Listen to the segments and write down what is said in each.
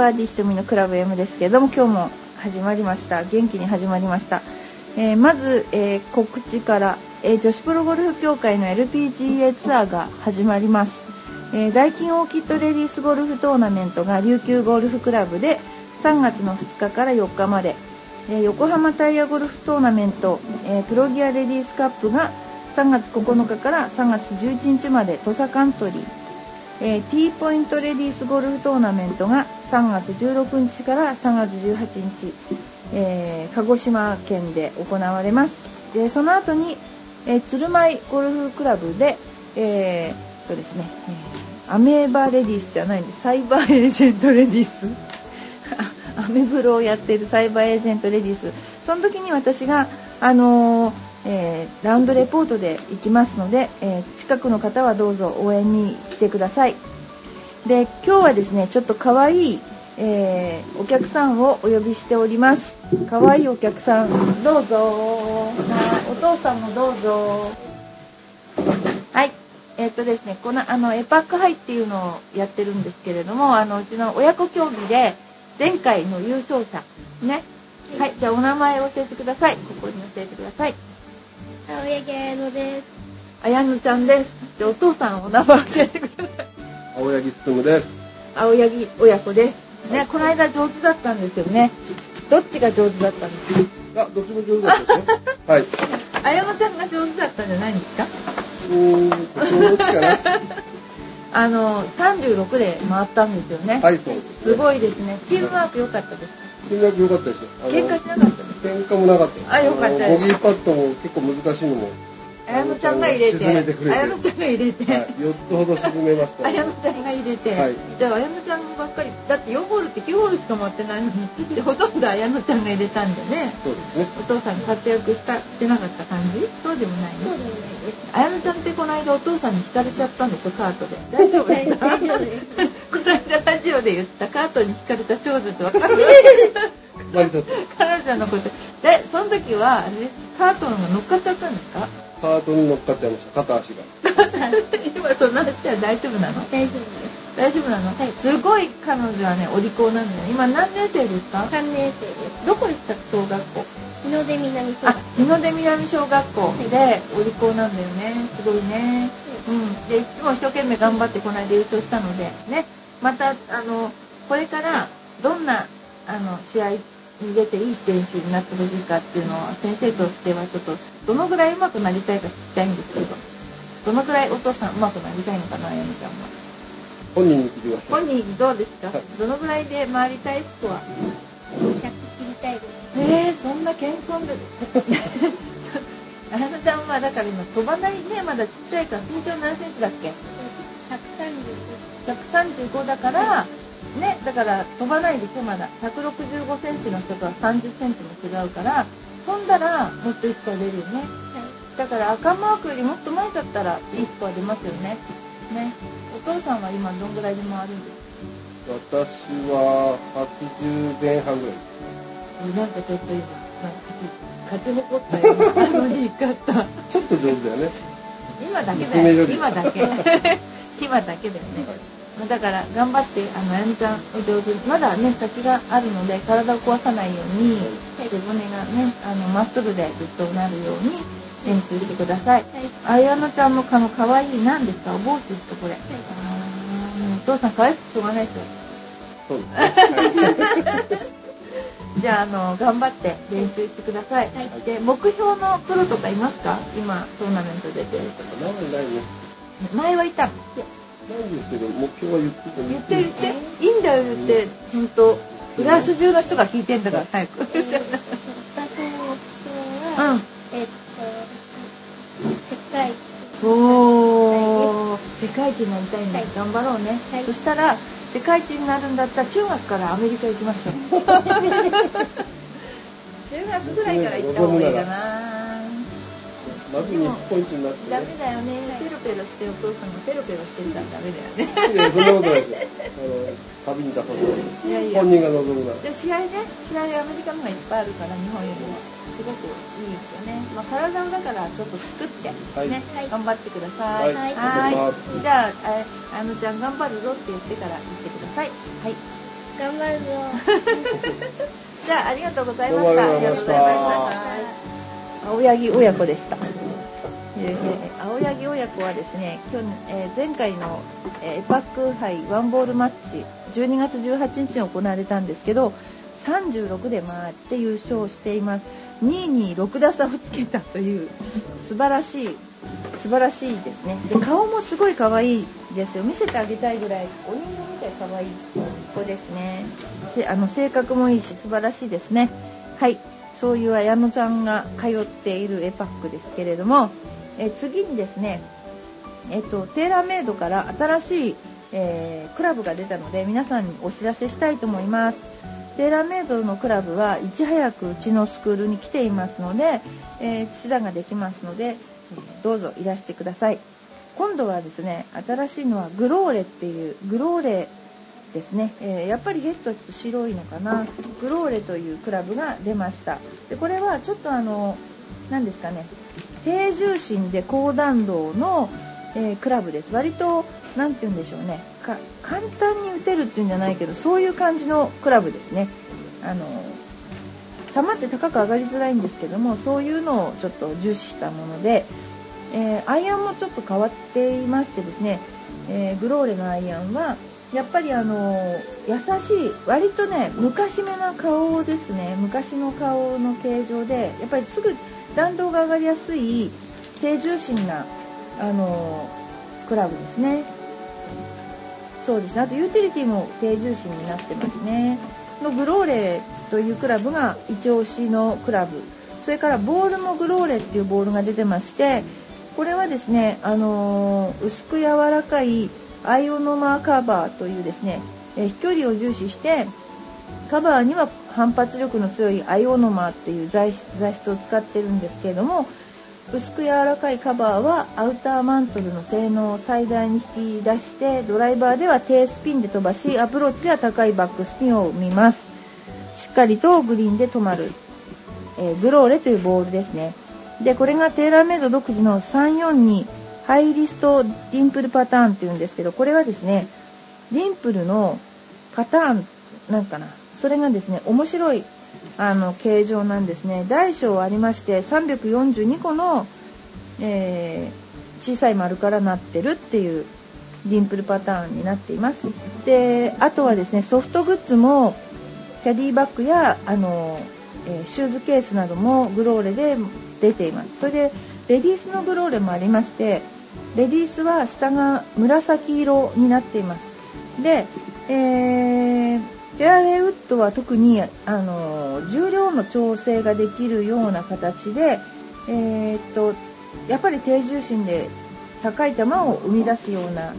バーディー瞳のクラブ M ですけれども、今日も始まりました。元気に始まりました。えーまず、えー告知から、えー女子プロゴルフ協会の LPGA ツアーが始まります。えダイキンオーキッドレディースゴルフトーナメントが琉球ゴルフクラブで3月の2日から4日まで、え横浜タイヤゴルフトーナメント、えプロギアレディースカップが3月9日から3月11日まで土佐カントリー、えー T ポイントレディースゴルフトーナメントが3月16日から3月18日、えー鹿児島県で行われます。でその後に、えー鶴舞ゴルフクラブで、えーとですね、アメーバレディースじゃないんです。サイバーエージェントレディース。アメブロをやっているサイバーエージェントレディース。その時に私が、あのえーラウンドレポートで行きますので、えー近くの方はどうぞ応援に来てください。で、今日はですね、ちょっと可愛い、えーお客さんをお呼びしております。可愛いお客さん、どうぞ。お父さんもどうぞ。はい。えっ、とですね、この、あの、エパックハイっていうのをやってるんですけれども、あの、うちの親子競技で、前回の優勝者、ね。はい、じゃあお名前を教えてください。ここに教えてください。青柳彩乃です。あやぬちゃんです。で、お父さんお名前教えてください。青柳進です。青柳親子です。ね、この間上手だったんですよね。どっちが上手だったんですかあ、どっちも上手だったですよ。はい。あやのちゃんが上手だったんじゃないんですか？うーん、こっちもどっちかな。あの、36で回ったんですよね。はい、そうです。すごいですね。チームワーク良かったです。金額良かったですよ。喧嘩しなかった。喧嘩もなかった。あよかったのボギーパットも結構難しいのも、あやのちゃんが入れて、沈めてくれてあやのちゃんが入れて、はい、4つほど沈めました。あやのちゃんが入れて、はいじゃああやのちゃんばっかり、だって4ホールって9ホールしか回ってないのに、でほとんどあやのちゃんが入れたんでね、そうですね。お父さん活躍したしてなかった感じ？そうでもないのそうでもないです。あやのちゃんってこの間お父さんに引かれちゃったんですよ、カートで。大丈夫ですか？大丈夫ですこの間ラジオで言ったカートに引かれた少女ってわかるマリちゃんと 彼女のこと。で、その時は、あれですカートのが乗っかっちゃったんですか？カートに乗っかっちゃいました、片足が。今そんな話は大丈夫なの？大丈夫です。大丈夫なの、はいすごい彼女はね、お利口なんだよ。今何年生ですか？3年生です。どこでした？小学校日の出南小あ学、日の出南小学校でお利口なんだよね。すごいね。校。うん。で、いつも一生懸命頑張ってこの間優勝したので、ね。また、あの、これからどんな、あの、試合に出ていい選手になってほしいかっていうのは、先生としてはちょっと、どのぐらい上手くなりたいか聞きたいんですけど、どのぐらいお父さん上手くなりたいのかな、あやみちゃんは。本人に聞いてください。本人どうですか、はいどのぐらいで回りたいスコア100切りたいです。えー、そんな謙遜で。あやのちゃんはだから今飛ばないね、まだちっちゃいから身長何センチだっけ？130 135だから、ね、だから飛ばないでしょ、まだ。165センチの人とは30センチも違うから、飛んだらもっといいスコア出るよね。だから赤マークよりもっと前だったらいいスコア出ますよね。ね。お父さんは今どんぐらいで回るんですか？私は80前半ぐらい。なんかちょっと今、なんか勝ち誇ったよあの言い方。ちょっと上手だよね。今だけだよ。今だけ。今だけだよね。まあ だから頑張って、あの、あやみちゃんお上手。まだね、先があるので、体を壊さないように、背骨がね、あの、まっすぐでずっとなるように練習してください。はい。あやのちゃんのあの、かわいい、何ですか？お帽子ですかこれ。あーもうお父さん可愛くてしょうがないですよ。そうですね。じゃあ、あの、頑張って練習してください。はいで、目標のプロとかいますか？今、トーナメント出て。前はいたの？ないんですけど、目標は言ってて言って言って。いいんだよ、言って。ほんと。フランス中の人が聞いてんだから、早く。私の目標うは、ん。えっと、世界おー、世界一になりたいんだ。はい頑張ろうね。はいそしたら、世界一になるんだったら、中学からアメリカ行きましょう。中学ぐらいから行った方がいいかな。まず日本一になってダね。メだよね。ペロペロしてお父さんがペロペロしてたらダメだよね。いや、そんなことないですよ。あの、旅に出さない。いやいや。本人が望むなら。で試合ね、試合アメリカの方がいっぱいあるから、日本よりも。すごくいいですよね。まあ、体をだからちょっと作って、はいね、はい頑張ってください。はい頑張りますじゃあ、ああのちゃん頑張るぞって言ってから言ってください。はい。頑張るぞ。じゃあ、ありがとうございどうました。もありがとうございましたありがとうございました。青柳親子でした。青柳親子はですね、去年、えー前回の、エパック杯ワンボールマッチ、12月18日に行われたんですけど、36で回って優勝しています。2位に6打差をつけたという素晴らしい、素晴らしいですね。で、顔もすごい可愛いですよ。見せてあげたいぐらい、お人形みたい可愛い子ですね。あの性格もいいし素晴らしいですね。はい。そういう綾乃ちゃんが通っているエパックですけれども、え次にですね、えっと、テーラーメイドから新しい、えークラブが出たので、皆さんにお知らせしたいと思います。テーラーメイドのクラブはいち早くうちのスクールに来ていますので、えー指導ができますので、どうぞいらしてください。今度はですね、新しいのはグローレっていう、グローレですね、えーやっぱりヘッドはちょっと白いのかな、グローレというクラブが出ました。でこれはちょっとあの、何ですかね、低重心で高弾道の、えークラブです。割と、なんて言うんでしょうね、か簡単に打てるっていうんじゃないけど、そういう感じのクラブですね。あの、球って高く上がりづらいんですけども、そういうのをちょっと重視したもので、えーアイアンもちょっと変わっていましてですね、えーグローレのアイアンは、やっぱりあの優しい、割とね、昔めな顔ですね、昔の顔の形状で、やっぱりすぐ弾道が上がりやすい低重心な、あのクラブですね。そうですね。あとユーティリティも低重心になってますね。のグローレというクラブが一押しのクラブ。それからボールもグローレっていうボールが出てまして、これはですね、あのー薄く柔らかいアイオノマーカバーというですね、え飛距離を重視して、カバーには反発力の強いアイオノマーっていう材質材質を使ってるんですけれども、薄く柔らかいカバーはアウターマントルの性能を最大に引き出してドライバーでは低スピンで飛ばしアプローチでは高いバックスピンを生みます。しっかりとグリーンで止まる、えーグローレというボールですね。でこれがテーラーメイド独自の342ハイリストディンプルパターンっていうんですけどこれはですねディンプルのパターンなんかな。それがですね面白いあの形状なんですね。大小ありまして342個の、えー小さい丸からなってるっていうディンプルパターンになっています。であとはですねソフトグッズもキャディバッグやあの、えーシューズケースなどもグローレで出ています。それでレディースのグローレもありましてレディースは下が紫色になっています。で、えーフェアウェイウッドは特にあの重量の調整ができるような形で、えーっとやっぱり低重心で高い球を生み出すような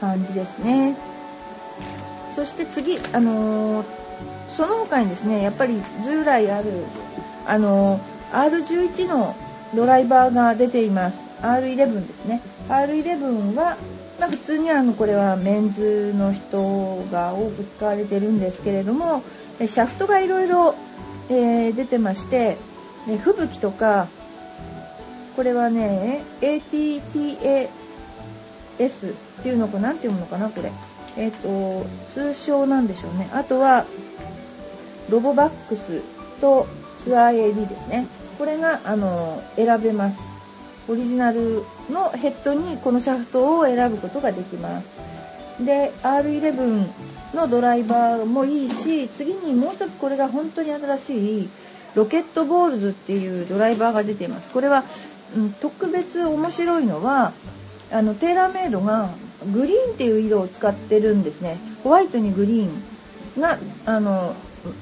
感じですね。そして次、あのその他にですね、やっぱり従来ある、あの R11 のドライバーが出ています。R11 ですね。R11 は、まあ、普通にあのこれはメンズの人が多く使われてるんですけれども、シャフトがいろいろ出てまして、吹雪とか、これはね、ATTAS っていうのか、な？んて読むのかな、これ。えっ、と、通称なんでしょうね。あとは、ロボバックスとツアー AD ですね。これが、あの、選べます。オリジナルのヘッドにこのシャフトを選ぶことができます。で、R11 のドライバーもいいし、次にもう一つこれが本当に新しいロケットボールズっていうドライバーが出ています。これは、うん、特別面白いのは、あの、テーラーメイドがグリーンっていう色を使ってるんですね。ホワイトにグリーンが、あの、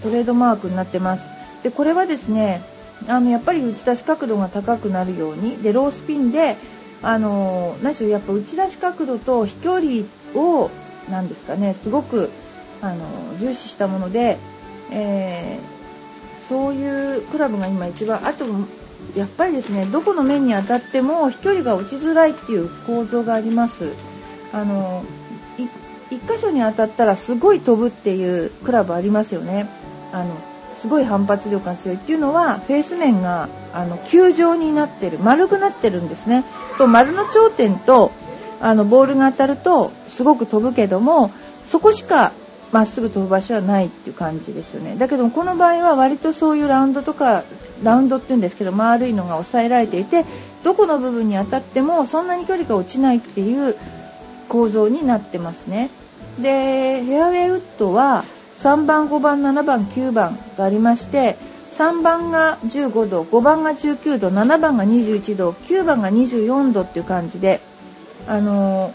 トレードマークになってます。で、これはですね、あの、やっぱり打ち出し角度が高くなるように、で、ロースピンで、あの、何しろやっぱ打ち出し角度と飛距離を、なんですかね、すごく、あの、重視したもので、えーそういうクラブが今一番、あと、やっぱりですね、どこの面に当たっても飛距離が落ちづらいっていう構造があります。あの、い一箇所に当たったらすごい飛ぶっていうクラブありますよね。あの、すごい反発力が強いっていうのは、フェース面が、あの、球状になってる、丸くなってるんですね。と、丸の頂点と、あの、ボールが当たると、すごく飛ぶけども、そこしかまっすぐ飛ぶ場所はないっていう感じですよね。だけどこの場合は割とそういうラウンドとか、ラウンドって言うんですけど、丸いのが抑えられていて、どこの部分に当たってもそんなに距離が落ちないっていう構造になってますね。で、フェアウェイウッドは3番、5番、7番、9番がありまして、3番が15度、5番が19度、7番が21度、9番が24度っていう感じで、あの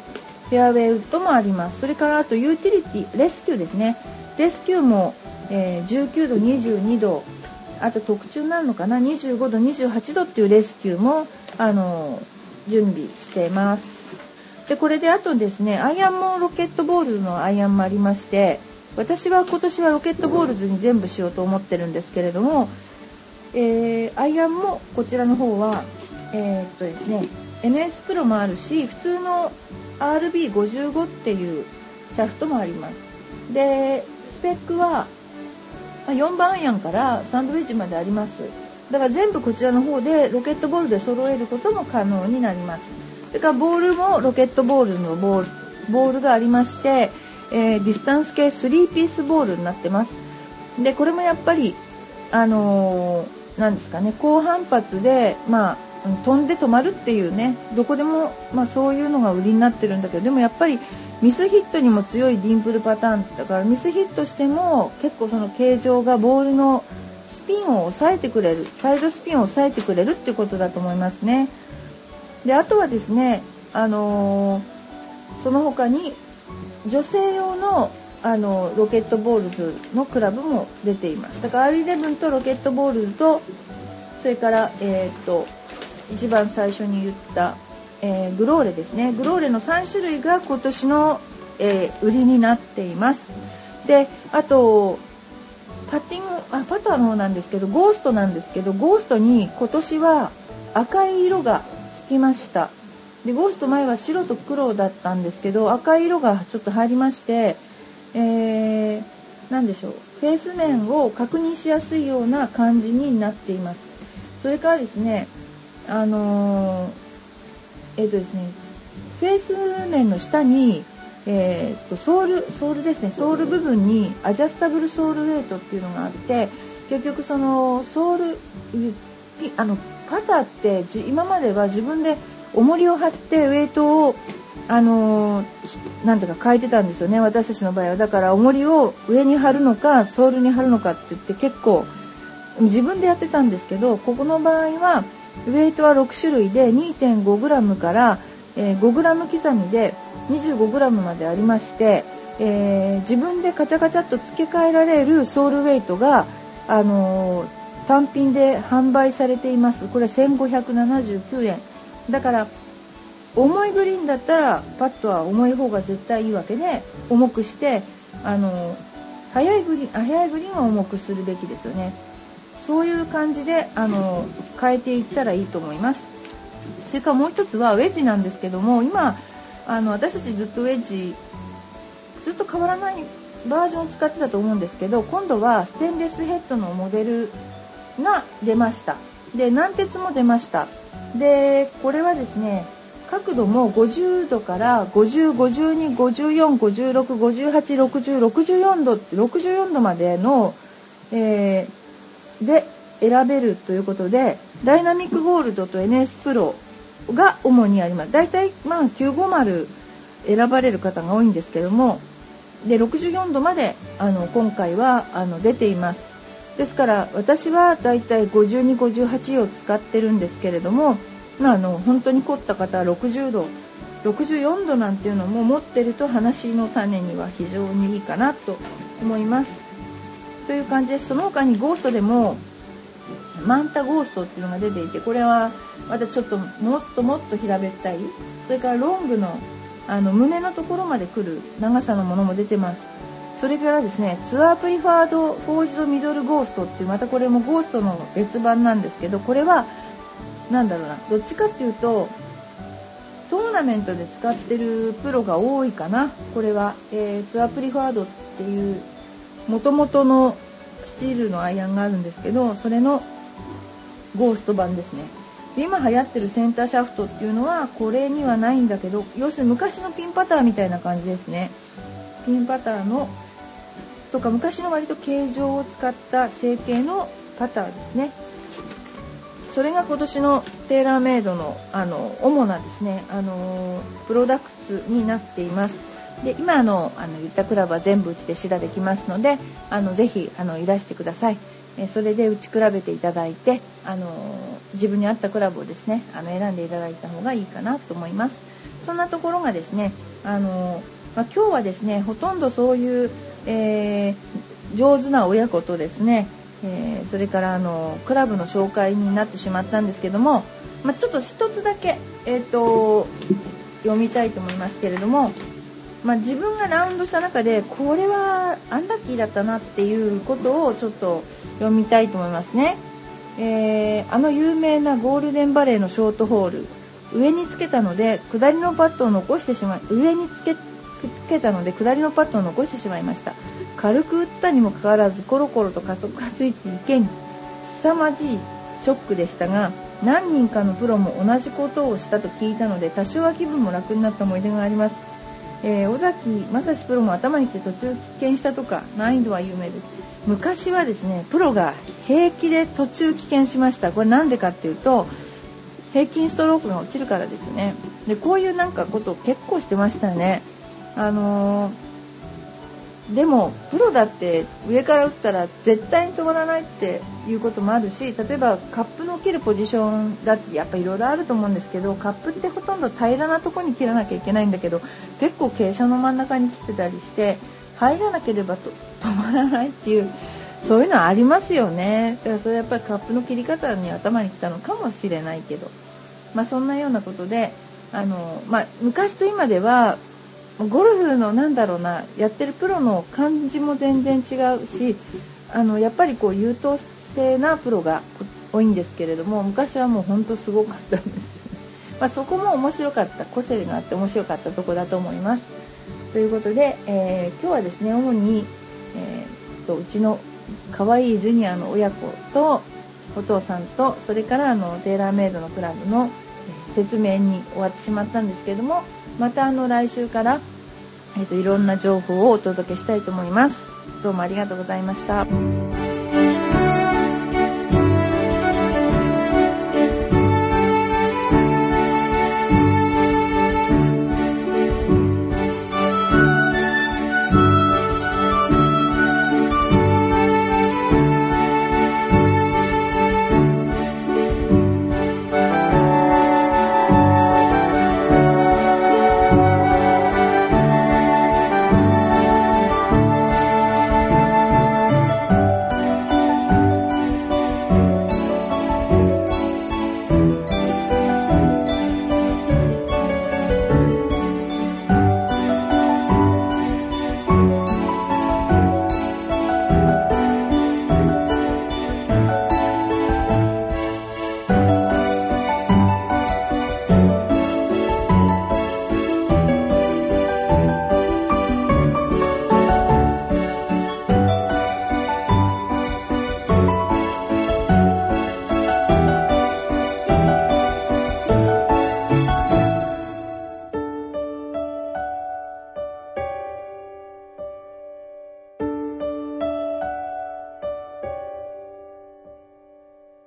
フェアウェイウッドもあります。それからあとユーティリティ、レスキューですね。レスキューも、えー、19度、22度、あと特注になるのかな、25度、28度っていうレスキューも、あの準備しています。で、これであとですね、アイアンもロケットボールのアイアンもありまして、私は今年はロケットボールズに全部しようと思ってるんですけれども、えー、アイアンもこちらの方は、えー、っとですね、NS プロもあるし、普通の RB55 っていうシャフトもあります。で、スペックは4番アイアンからサンドウェッジまであります。だから全部こちらの方でロケットボールで揃えることも可能になります。それからボールもロケットボールのボールボールがありまして、えー、ディスタンス系3ピースボールになってます。で、これもやっぱり、あのー、なんですかね、高反発で、まあ、飛んで止まるっていうね、どこでも、まあ、そういうのが売りになってるんだけど、でもやっぱりミスヒットにも強いディンプルパターンだからミスヒットしても結構その形状がボールのスピンを抑えてくれる、サイドスピンを抑えてくれるってことだと思いますね。で、あとはですね、あのー、その他に女性用のあのロケットボールズのクラブも出ています。だから R11 とロケットボールズと、それから、えー、っと、一番最初に言った、えー、グローレですね。グローレの3種類が今年の、えー、売りになっています。で、あと、パッティング、あ、パターの方なんですけど、ゴーストなんですけど、ゴーストに今年は赤い色がつきました。で、ゴースト前は白と黒だったんですけど、赤い色がちょっと入りまして、えー、なんでしょう。フェース面を確認しやすいような感じになっています。それからですね、あのー、えっ、ー、とですね、フェース面の下に、えー、とソール、ソールですね、ソール部分にアジャスタブルソールウェイトっていうのがあって、結局そのソール、あの、パターって今までは自分で重りを張ってウェイトをあのー、なんとか変えてたんですよね、私たちの場合は。だから重りを上に貼るのか、ソールに貼るのかって言って結構自分でやってたんですけど、ここの場合はウェイトは6種類で 2.5g から、え 5g 刻みで 25g までありまして、えー、自分でカチャカチャっと付け替えられるソールウェイトが、あのー、単品で販売されています。これ1579円。だから、重いグリーンだったら、パットは重い方が絶対いいわけで、重くして、あの、速いグリーン、速いグリーンは重くするべきですよね。そういう感じで、あの、変えていったらいいと思います。それからもう一つはウェッジなんですけども、今、あの、私たちずっとウェッジ、ずっと変わらないバージョンを使ってたと思うんですけど、今度はステンレスヘッドのモデルが出ました。で、軟鉄も出ました。で、これはですね、角度も50度から50、52、54、56、58、60、64度64度までの、えー、で選べるということで、ダイナミックゴールドと NS プロが主にあります。だいたいまあ950選ばれる方が多いんですけども、で、64度まであの今回はあの出ています。ですから私はだいたい52、58を使ってるんですけれども、まあ、あの本当に凝った方は60度64度なんていうのも持ってると話の種には非常にいいかなと思います。という感じでその他にゴーストでもマンタゴーストっていうのが出ていてこれはまたちょっともっともっと平べったい。それからロングのあの胸のところまで来る長さのものも出てます。それからですねツアープリファードフォージドミドルゴーストってまたこれもゴーストの別版なんですけどこれはなんだろうな、どっちかっていうと、トーナメントで使ってるプロが多いかな。これは、えー、ツアープリファードっていう、元々のスチールのアイアンがあるんですけど、それのゴースト版ですね。で今流行ってるセンターシャフトっていうのは、これにはないんだけど、要するに昔のピンパターみたいな感じですね。ピンパターのとか昔の割と形状を使った成形のパターですね。それが今年のテーラーメイドのあの主なですね、あのプロダクツになっています。で今あのあの言ったクラブは全部うちでシダできますのであのぜひあのいらしてください。えそれで打ち比べていただいて、あの自分に合ったクラブをですねあの選んでいただいた方がいいかなと思います。そんなところがですね、あのまあ、今日はですねほとんどそういう、えー、上手な親子とですねえー、それからあのクラブの紹介になってしまったんですけども、まあ、ちょっと一つだけ、えーと、読みたいと思いますけれども、まあ、自分がラウンドした中でこれはアンラッキーだったなっていうことをちょっと読みたいと思いますね、えー、あの有名なゴールデンバレーのショートホール上につけたので下りのパットを残してしまい上につけつけたので下りのパットを残してしまいました。軽く打ったにもかかわらずコロコロと加速がついていけに凄まじいショックでしたが何人かのプロも同じことをしたと聞いたので多少は気分も楽になった思い出があります、えー、尾崎正史プロも頭にきて途中棄権したとか難易度は有名です。昔はですねプロが平気で途中棄権しました。これなんでかっていうと平均ストロークが落ちるからですね。でこういうなんかことを結構してましたね。あのー、でも、プロだって上から打ったら絶対に止まらないっていうこともあるし、例えばカップの切るポジションだってやっぱいろいろあると思うんですけど、カップってほとんど平らなとこに切らなきゃいけないんだけど、結構傾斜の真ん中に切ってたりして、入らなければと止まらないっていう、そういうのはありますよね。だからそれやっぱりカップの切り方に頭に来たのかもしれないけど。まあそんなようなことで、あの、まあ昔と今ではゴルフのなんだろうな、やってるプロの感じも全然違うし、あの、やっぱりこう優等生なプロが多いんですけれども、昔はもうほんとすごかったんです。まあ、そこも面白かった、個性があって面白かったとこだと思います。ということで、えー、今日はですね、主に、えー、とうちの可愛いジュニアの親子と、お父さんと、それからあの、テーラーメイドのクラブの説明に終わってしまったんですけれども、またあの来週から、えっ、と、いろんな情報をお届けしたいと思います。どうもありがとうございました。